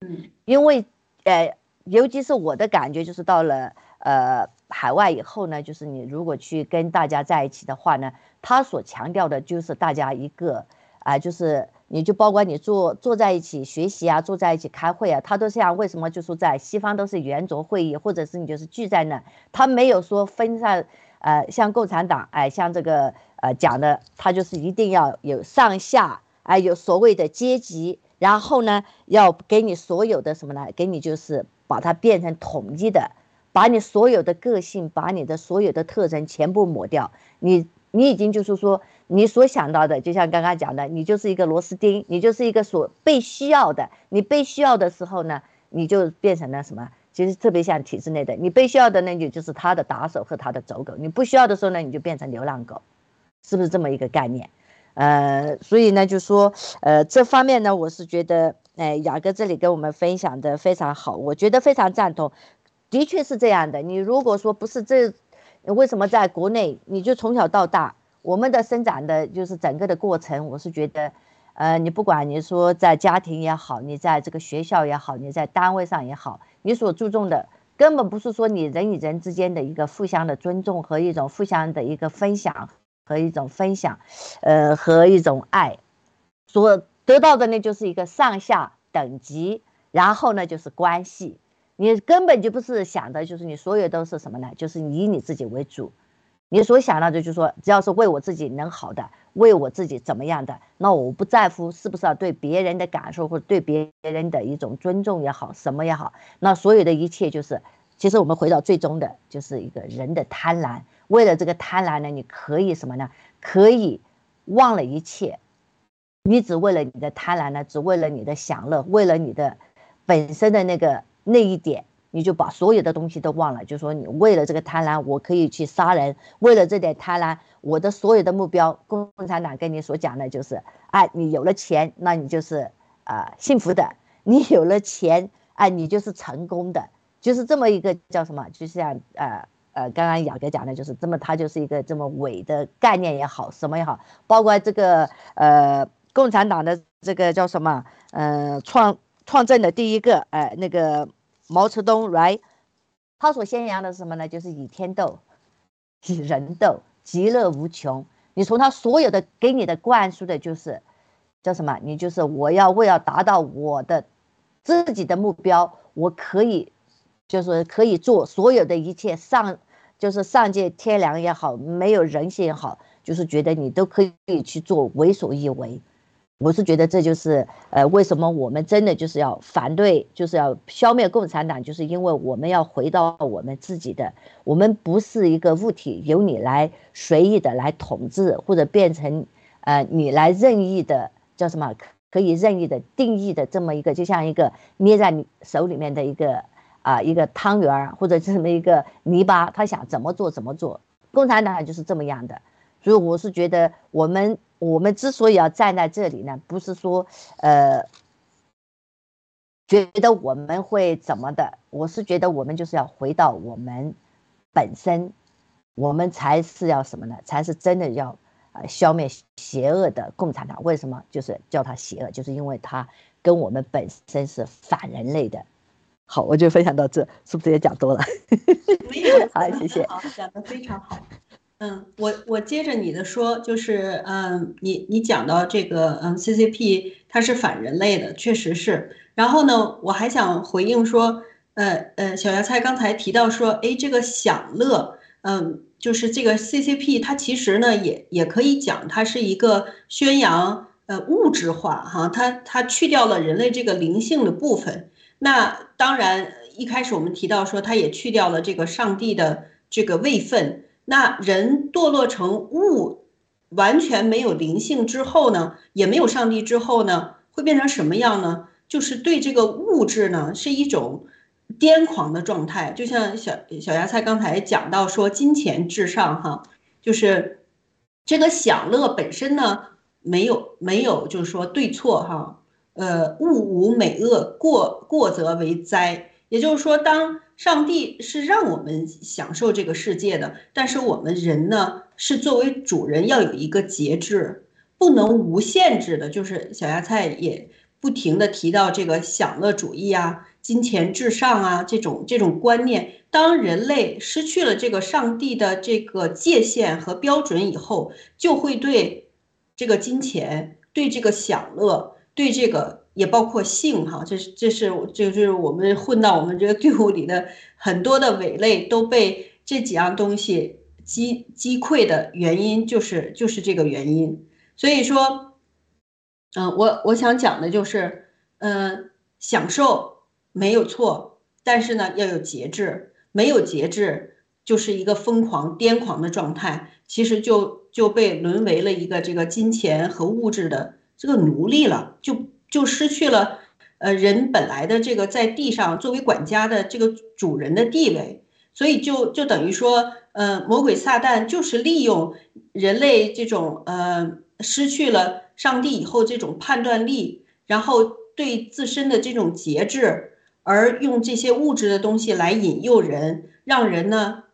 嗯，因为呃，尤其是我的感觉，就是到了呃海外以后呢，就是你如果去跟大家在一起的话呢，他所强调的就是大家一个啊，就是。你就包括你坐坐在一起学习啊，坐在一起开会啊，他都像为什么就说在西方都是圆桌会议，或者是你就是聚在那，他没有说分散，呃，像共产党，哎，像这个呃讲的，他就是一定要有上下，哎，有所谓的阶级，然后呢，要给你所有的什么呢？给你就是把它变成统一的，把你所有的个性，把你的所有的特征全部抹掉，你你已经就是说。你所想到的，就像刚刚讲的，你就是一个螺丝钉，你就是一个所被需要的。你被需要的时候呢，你就变成了什么？其实特别像体制内的，你被需要的那你就是他的打手和他的走狗。你不需要的时候呢，你就变成流浪狗，是不是这么一个概念？呃，所以呢，就说，呃，这方面呢，我是觉得，哎，雅哥这里跟我们分享的非常好，我觉得非常赞同，的确是这样的。你如果说不是这，为什么在国内你就从小到大？我们的生长的就是整个的过程，我是觉得，呃，你不管你说在家庭也好，你在这个学校也好，你在单位上也好，你所注重的根本不是说你人与人之间的一个互相的尊重和一种互相的一个分享和一种分享，呃，和一种爱，所得到的呢就是一个上下等级，然后呢就是关系，你根本就不是想的就是你所有都是什么呢？就是以你自己为主。你所想到的，就是说，只要是为我自己能好的，为我自己怎么样的，那我不在乎是不是要对别人的感受或者对别人的一种尊重也好，什么也好，那所有的一切就是，其实我们回到最终的，就是一个人的贪婪。为了这个贪婪呢，你可以什么呢？可以忘了一切，你只为了你的贪婪呢，只为了你的享乐，为了你的本身的那个那一点。你就把所有的东西都忘了，就说你为了这个贪婪，我可以去杀人；为了这点贪婪，我的所有的目标，共产党跟你所讲的就是：哎，你有了钱，那你就是啊幸福的；你有了钱，哎，你就是成功的。就是这么一个叫什么？就像呃呃，刚刚雅哥讲的，就是这么，它就是一个这么伪的概念也好，什么也好，包括这个呃共产党的这个叫什么？呃创创政的第一个哎那个。毛泽东，right，他所宣扬的是什么呢？就是以天斗，以人斗，其乐无穷。你从他所有的给你的灌输的就是，叫什么？你就是我要为了达到我的自己的目标，我可以就是可以做所有的一切上就是上界天良也好，没有人性也好，就是觉得你都可以去做为所欲为。我是觉得这就是呃，为什么我们真的就是要反对，就是要消灭共产党，就是因为我们要回到我们自己的，我们不是一个物体，由你来随意的来统治，或者变成呃你来任意的叫什么可以任意的定义的这么一个，就像一个捏在你手里面的一个啊一个汤圆儿，或者这么一个泥巴，他想怎么做怎么做，共产党就是这么样的，所以我是觉得我们。我们之所以要站在这里呢，不是说，呃，觉得我们会怎么的，我是觉得我们就是要回到我们本身，我们才是要什么呢？才是真的要呃消灭邪恶的共产党。为什么？就是叫他邪恶，就是因为他跟我们本身是反人类的。好，我就分享到这，是不是也讲多了？没有，好，谢谢。好，讲的非常好。嗯，我我接着你的说，就是嗯，你你讲到这个嗯，CCP 它是反人类的，确实是。然后呢，我还想回应说，呃呃，小芽菜刚才提到说，哎，这个享乐，嗯，就是这个 CCP 它其实呢也也可以讲，它是一个宣扬呃物质化哈，它它去掉了人类这个灵性的部分。那当然，一开始我们提到说，它也去掉了这个上帝的这个位分。那人堕落成物，完全没有灵性之后呢，也没有上帝之后呢，会变成什么样呢？就是对这个物质呢，是一种癫狂的状态。就像小小芽菜刚才讲到说，金钱至上哈，就是这个享乐本身呢，没有没有就是说对错哈，呃，物无美恶，过过则为灾。也就是说，当上帝是让我们享受这个世界的，但是我们人呢，是作为主人要有一个节制，不能无限制的。就是小芽菜也不停的提到这个享乐主义啊、金钱至上啊这种这种观念。当人类失去了这个上帝的这个界限和标准以后，就会对这个金钱、对这个享乐、对这个。也包括性哈，这是这是这就是我们混到我们这个队伍里的很多的伪类都被这几样东西击击溃的原因，就是就是这个原因。所以说，嗯，我我想讲的就是，嗯，享受没有错，但是呢要有节制，没有节制就是一个疯狂癫狂的状态，其实就就被沦为了一个这个金钱和物质的这个奴隶了，就。就失去了，呃，人本来的这个在地上作为管家的这个主人的地位，所以就就等于说，呃，魔鬼撒旦就是利用人类这种呃失去了上帝以后这种判断力，然后对自身的这种节制，而用这些物质的东西来引诱人，让人呢，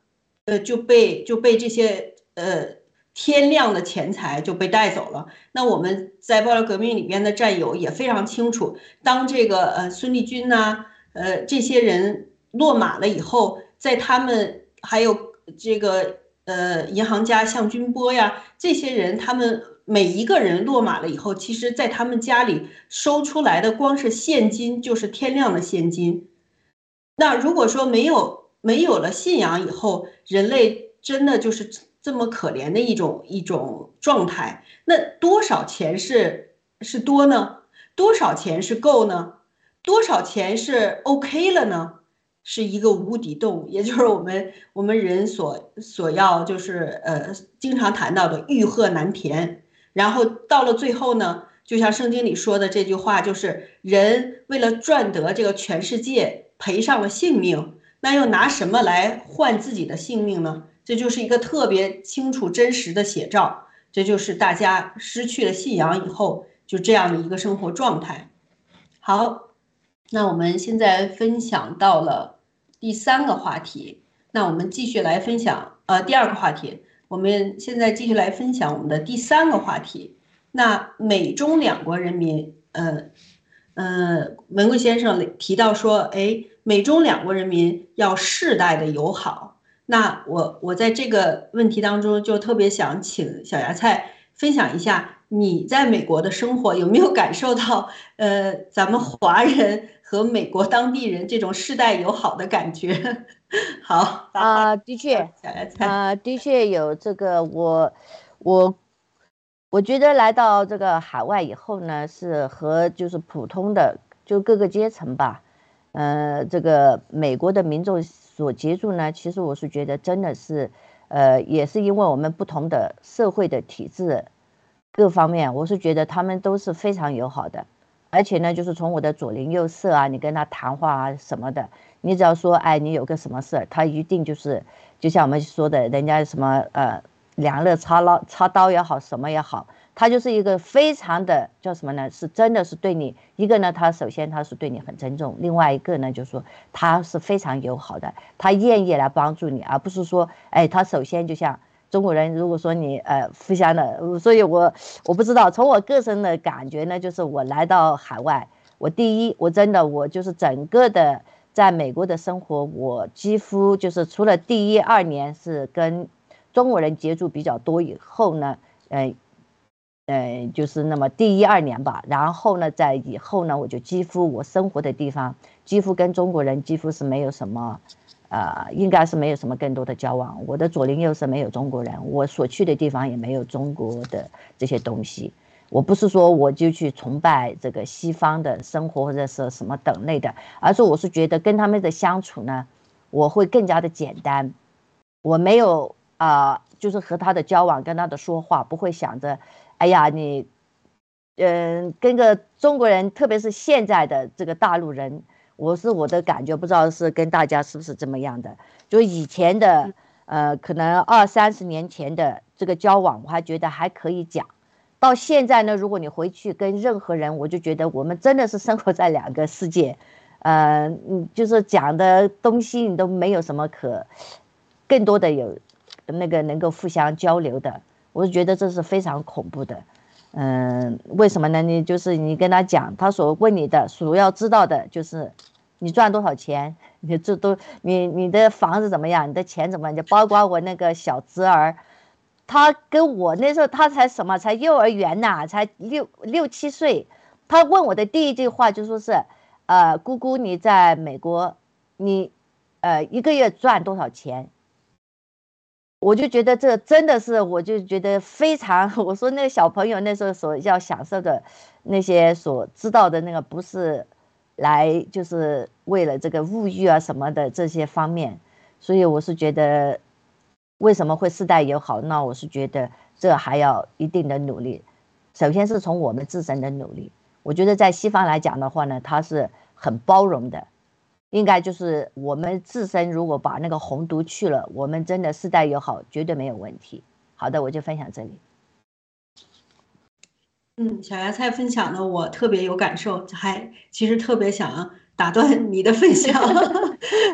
呃，就被就被这些呃。天亮的钱财就被带走了。那我们在爆料革命里边的战友也非常清楚，当这个呃孙立军呐，呃这些人落马了以后，在他们还有这个呃银行家向军波呀，这些人他们每一个人落马了以后，其实在他们家里收出来的光是现金就是天亮的现金。那如果说没有没有了信仰以后，人类真的就是。这么可怜的一种一种状态，那多少钱是是多呢？多少钱是够呢？多少钱是 OK 了呢？是一个无底洞，也就是我们我们人所所要就是呃经常谈到的欲壑难填。然后到了最后呢，就像圣经里说的这句话，就是人为了赚得这个全世界，赔上了性命，那又拿什么来换自己的性命呢？这就是一个特别清楚、真实的写照。这就是大家失去了信仰以后，就这样的一个生活状态。好，那我们现在分享到了第三个话题。那我们继续来分享，呃，第二个话题。我们现在继续来分享我们的第三个话题。那美中两国人民，呃，呃，文贵先生提到说，哎，美中两国人民要世代的友好。那我我在这个问题当中就特别想请小芽菜分享一下你在美国的生活有没有感受到，呃，咱们华人和美国当地人这种世代友好的感觉？好啊，的确，小芽菜啊，的确有这个，我我我觉得来到这个海外以后呢，是和就是普通的就各个阶层吧，呃，这个美国的民众所接触呢，其实我是觉得真的是，呃，也是因为我们不同的社会的体制。各方面，我是觉得他们都是非常友好的，而且呢，就是从我的左邻右舍啊，你跟他谈话啊什么的，你只要说，哎，你有个什么事儿，他一定就是，就像我们说的，人家什么呃，两肋插刀插刀也好，什么也好，他就是一个非常的叫什么呢？是真的是对你一个呢，他首先他是对你很尊重，另外一个呢，就是说他是非常友好的，他愿意来帮助你，而不是说，哎，他首先就像。中国人，如果说你呃互相的，所以我我不知道，从我个人的感觉呢，就是我来到海外，我第一，我真的我就是整个的在美国的生活，我几乎就是除了第一二年是跟中国人接触比较多以后呢，嗯呃，就是那么第一二年吧，然后呢，在以后呢，我就几乎我生活的地方几乎跟中国人几乎是没有什么。呃，应该是没有什么更多的交往。我的左邻右舍没有中国人，我所去的地方也没有中国的这些东西。我不是说我就去崇拜这个西方的生活或者是什么等类的，而是我是觉得跟他们的相处呢，我会更加的简单。我没有啊，就是和他的交往，跟他的说话，不会想着，哎呀，你，嗯，跟个中国人，特别是现在的这个大陆人。我是我的感觉，不知道是跟大家是不是这么样的。就以前的，呃，可能二三十年前的这个交往，我还觉得还可以讲。到现在呢，如果你回去跟任何人，我就觉得我们真的是生活在两个世界，呃，嗯，就是讲的东西你都没有什么可更多的有那个能够互相交流的。我就觉得这是非常恐怖的。嗯，为什么呢？你就是你跟他讲，他所问你的，主要知道的就是你赚多少钱，你这都你你的房子怎么样，你的钱怎么样？就包括我那个小侄儿，他跟我那时候他才什么，才幼儿园呐，才六六七岁，他问我的第一句话就说是，呃，姑姑你在美国，你呃一个月赚多少钱？我就觉得这真的是，我就觉得非常。我说那个小朋友那时候所要享受的，那些所知道的那个，不是来就是为了这个物欲啊什么的这些方面。所以我是觉得，为什么会世代友好？那我是觉得这还要一定的努力。首先是从我们自身的努力。我觉得在西方来讲的话呢，它是很包容的。应该就是我们自身，如果把那个红毒去了，我们真的世代友好，绝对没有问题。好的，我就分享这里。嗯，小芽菜分享的我特别有感受，还其实特别想打断你的分享。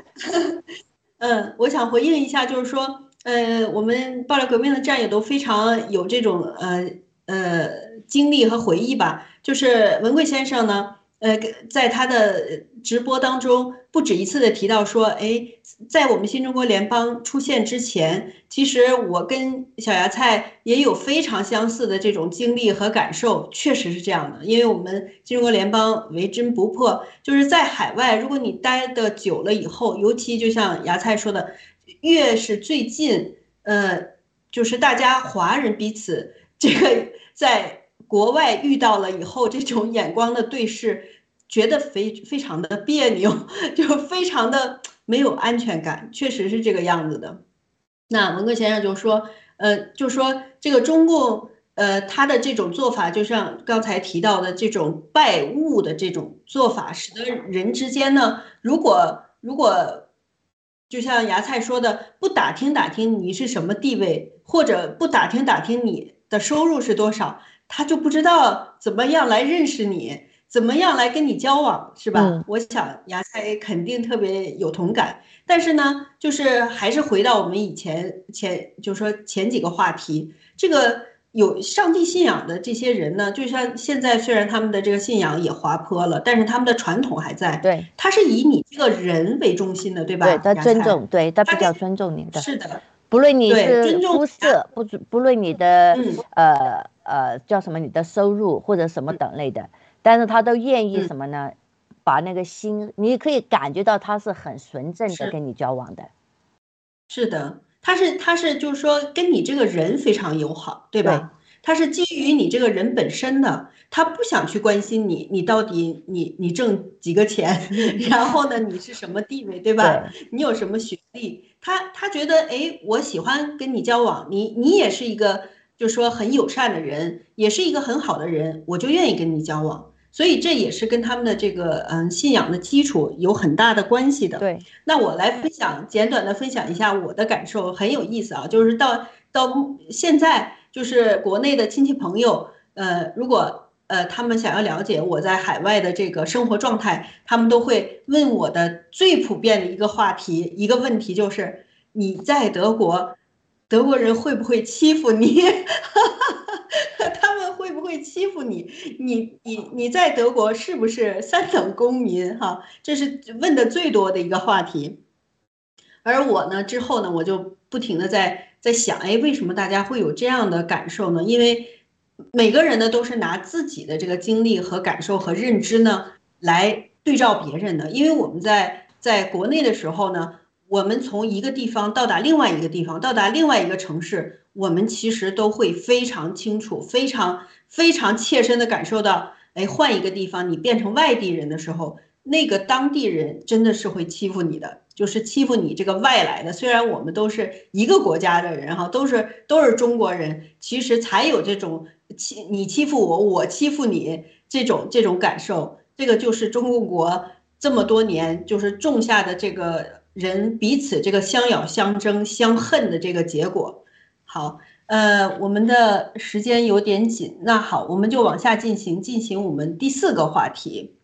嗯，我想回应一下，就是说，呃，我们爆料革命的战友都非常有这种呃呃经历和回忆吧。就是文贵先生呢。呃，在他的直播当中，不止一次的提到说，哎，在我们新中国联邦出现之前，其实我跟小芽菜也有非常相似的这种经历和感受，确实是这样的。因为我们新中国联邦为真不破，就是在海外，如果你待的久了以后，尤其就像芽菜说的，越是最近，呃，就是大家华人彼此这个在。国外遇到了以后，这种眼光的对视，觉得非非常的别扭，就非常的没有安全感，确实是这个样子的。那文革先生就说，呃，就说这个中共，呃，他的这种做法，就像刚才提到的这种拜物的这种做法，使得人之间呢，如果如果，就像芽菜说的，不打听打听你是什么地位，或者不打听打听你的收入是多少。他就不知道怎么样来认识你，怎么样来跟你交往，是吧？我想芽菜肯定特别有同感。但是呢，就是还是回到我们以前前，就是说前几个话题，这个有上帝信仰的这些人呢，就像现在虽然他们的这个信仰也滑坡了，但是他们的传统还在。对，他是以你这个人为中心的，对吧？对，他尊重，对他比较尊重你的。是的。不论你是肤色，不不论你的呃呃叫什么你的收入或者什么等类的，但是他都愿意嗯什么呢？把那个心，你可以感觉到他是很纯正的跟你交往的，是的，他是他是就是说跟你这个人非常友好，对吧？他是基于你这个人本身的，他不想去关心你，你到底你你挣几个钱，然后呢你是什么地位，对吧？你有什么学历？他他觉得哎，我喜欢跟你交往，你你也是一个就是说很友善的人，也是一个很好的人，我就愿意跟你交往。所以这也是跟他们的这个嗯信仰的基础有很大的关系的。对，那我来分享简短的分享一下我的感受，很有意思啊。就是到到现在，就是国内的亲戚朋友，呃，如果呃他们想要了解我在海外的这个生活状态，他们都会问我的最普遍的一个话题，一个问题就是你在德国，德国人会不会欺负你？他们会不会欺负你？你你你在德国是不是三等公民？哈，这是问的最多的一个话题。而我呢，之后呢，我就不停的在在想，哎，为什么大家会有这样的感受呢？因为每个人呢都是拿自己的这个经历和感受和认知呢来对照别人的。因为我们在在国内的时候呢，我们从一个地方到达另外一个地方，到达另外一个城市。我们其实都会非常清楚、非常非常切身的感受到，哎，换一个地方，你变成外地人的时候，那个当地人真的是会欺负你的，就是欺负你这个外来的。虽然我们都是一个国家的人哈，都是都是中国人，其实才有这种欺你欺负我，我欺负你这种这种感受。这个就是中共国这么多年就是种下的这个人彼此这个相咬相争相恨的这个结果。好，呃，我们的时间有点紧，那好，我们就往下进行，进行我们第四个话题。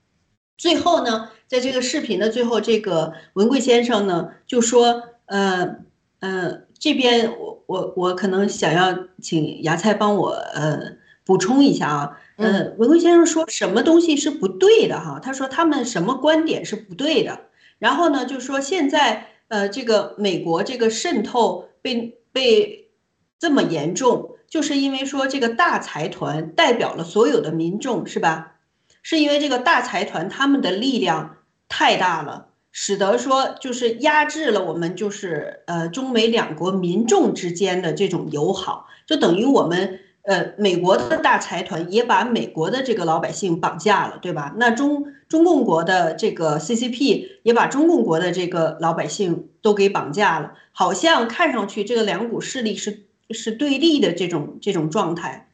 最后呢，在这个视频的最后，这个文贵先生呢就说，呃，呃，这边我我我可能想要请芽菜帮我呃补充一下啊，呃，文贵先生说什么东西是不对的哈？他说他们什么观点是不对的，然后呢就说现在呃这个美国这个渗透被被这么严重，就是因为说这个大财团代表了所有的民众，是吧？是因为这个大财团他们的力量太大了，使得说就是压制了我们就是呃中美两国民众之间的这种友好，就等于我们呃美国的大财团也把美国的这个老百姓绑架了，对吧？那中中共国的这个 CCP 也把中共国的这个老百姓都给绑架了，好像看上去这个两股势力是。是对立的这种这种状态，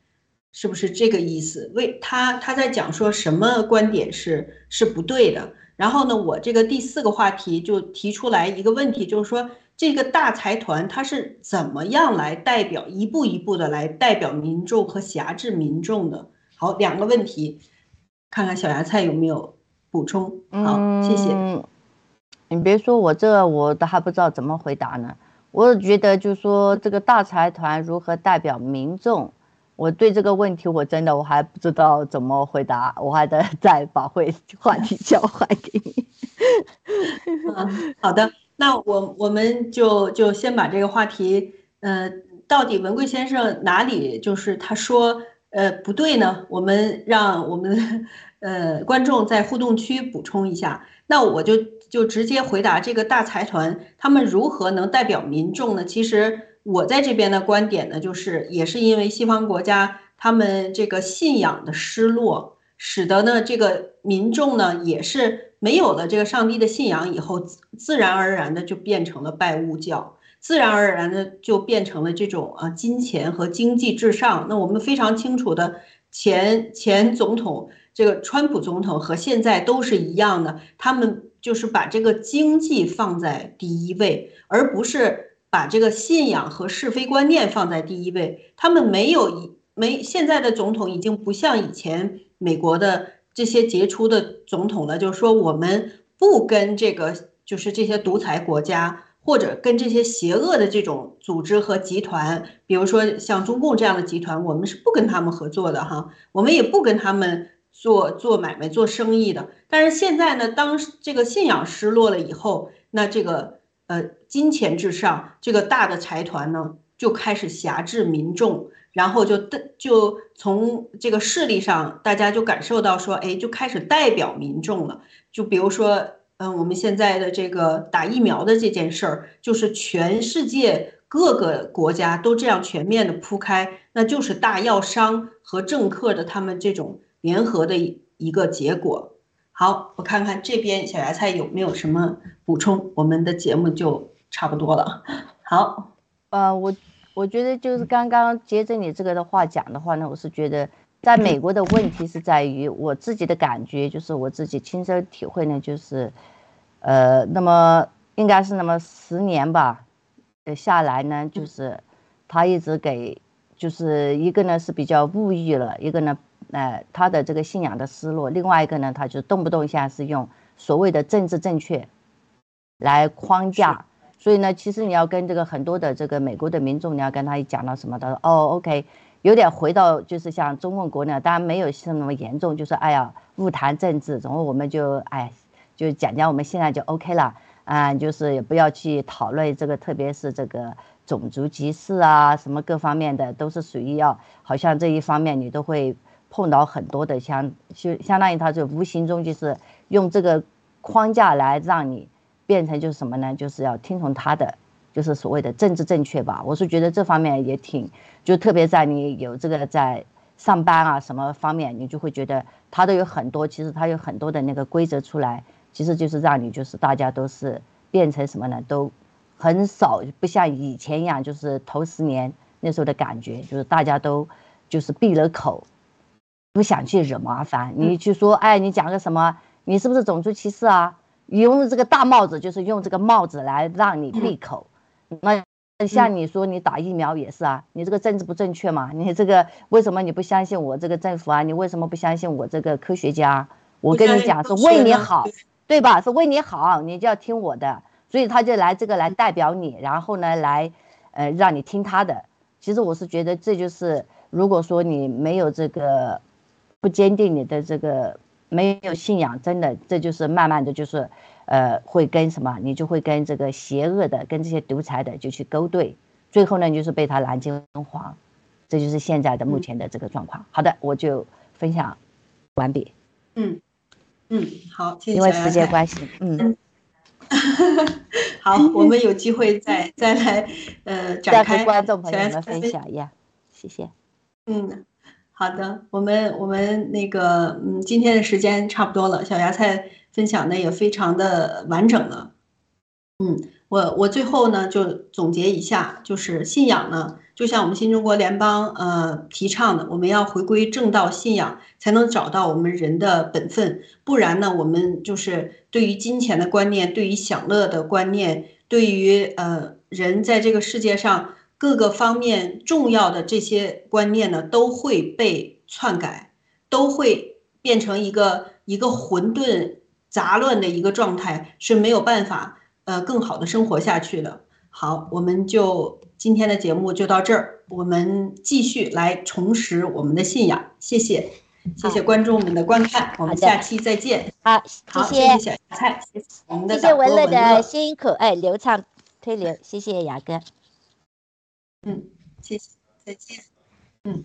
是不是这个意思？为他他在讲说什么观点是是不对的。然后呢，我这个第四个话题就提出来一个问题，就是说这个大财团它是怎么样来代表一步一步的来代表民众和辖制民众的？好，两个问题，看看小芽菜有没有补充？好，谢谢。嗯，你别说我这我都还不知道怎么回答呢。我觉得，就说这个大财团如何代表民众，我对这个问题我真的我还不知道怎么回答，我还得 再把会话题交还给你。嗯，好的，那我我们就就先把这个话题，呃，到底文贵先生哪里就是他说呃不对呢？我们让我们呃观众在互动区补充一下。那我就就直接回答这个大财团他们如何能代表民众呢？其实我在这边的观点呢，就是也是因为西方国家他们这个信仰的失落，使得呢这个民众呢也是没有了这个上帝的信仰以后，自然而然的就变成了拜物教，自然而然的就变成了这种啊金钱和经济至上。那我们非常清楚的前前总统。这个川普总统和现在都是一样的，他们就是把这个经济放在第一位，而不是把这个信仰和是非观念放在第一位。他们没有一没现在的总统已经不像以前美国的这些杰出的总统呢，就是说我们不跟这个就是这些独裁国家或者跟这些邪恶的这种组织和集团，比如说像中共这样的集团，我们是不跟他们合作的哈，我们也不跟他们。做做买卖、做生意的，但是现在呢，当这个信仰失落了以后，那这个呃金钱至上，这个大的财团呢就开始辖制民众，然后就就从这个势力上，大家就感受到说，哎，就开始代表民众了。就比如说，嗯，我们现在的这个打疫苗的这件事儿，就是全世界各个国家都这样全面的铺开，那就是大药商和政客的他们这种联合的一个结果。好，我看看这边小芽菜有没有什么补充，我们的节目就差不多了。好。呃，我我觉得就是刚刚接着你这个的话讲的话呢，我是觉得在美国的问题是在于我自己的感觉，就是我自己亲身体会呢，就是，呃，那么应该是那么十年吧，呃下来呢，就是他一直给，就是一个呢是比较物欲了，一个呢，呃，他的这个信仰的失落，另外一个呢，他就动不动现在是用所谓的政治正确来框架。所以呢，其实你要跟这个很多的这个美国的民众，你要跟他一讲到什么，他说哦，OK，有点回到就是像中共国内，当然没有像那么严重，就是哎呀，勿谈政治，然后我们就哎，就讲讲我们现在就 OK 了啊，就是也不要去讨论这个，特别是这个种族歧视啊，什么各方面的都是属于要，好像这一方面你都会碰到很多的，相就相当于他就无形中就是用这个框架来让你。变成就是什么呢？就是要听从他的，就是所谓的政治正确吧。我是觉得这方面也挺，就特别在你有这个在上班啊什么方面，你就会觉得他都有很多，其实他有很多的那个规则出来，其实就是让你就是大家都是变成什么呢？都很少不像以前一样，就是头十年那时候的感觉，就是大家都就是闭了口，不想去惹麻烦。你去说，哎，你讲个什么？你是不是种族歧视啊？用这个大帽子，就是用这个帽子来让你闭口。那像你说你打疫苗也是啊，你这个政治不正确嘛？你这个为什么你不相信我这个政府啊？你为什么不相信我这个科学家？我跟你讲是为你好，对吧？是为你好，你就要听我的。所以他就来这个来代表你，然后呢来，呃，让你听他的。其实我是觉得这就是，如果说你没有这个不坚定你的这个。没有信仰，真的，这就是慢慢的就是，呃，会跟什么，你就会跟这个邪恶的，跟这些独裁的就去勾兑，最后呢，就是被他蓝金黄，这就是现在的目前的这个状况。好的，我就分享完毕。嗯嗯，好，谢谢。因为时间关系，嗯，好，我们有机会再再来呃展开观众朋友们分享一下，谢谢。嗯。好的，我们我们那个嗯，今天的时间差不多了，小芽菜分享的也非常的完整了。嗯，我我最后呢就总结一下，就是信仰呢，就像我们新中国联邦呃提倡的，我们要回归正道信仰，才能找到我们人的本分，不然呢，我们就是对于金钱的观念，对于享乐的观念，对于呃人在这个世界上。各个方面重要的这些观念呢，都会被篡改，都会变成一个一个混沌杂乱的一个状态，是没有办法呃更好的生活下去的。好，我们就今天的节目就到这儿，我们继续来重拾我们的信仰。谢谢，谢谢观众们的观看，我们下期再见。好，谢谢小菜，谢谢我们的谢谢文乐的辛苦，哎，流畅推流，谢谢雅哥。嗯，谢谢，再见。嗯。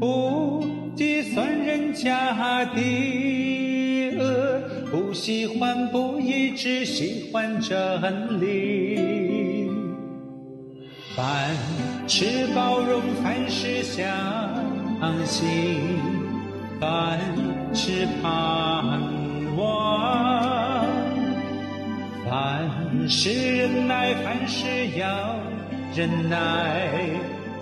不计算人家的恶，不。喜欢不义，只喜欢真理。凡事包容，凡事相信，凡事盼望，凡事忍耐，凡事要忍耐，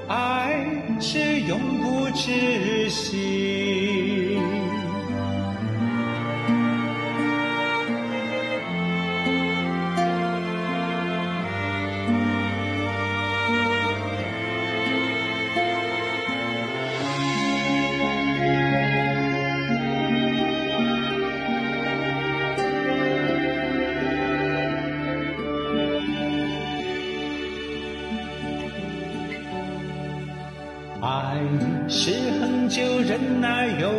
爱是永不止息。有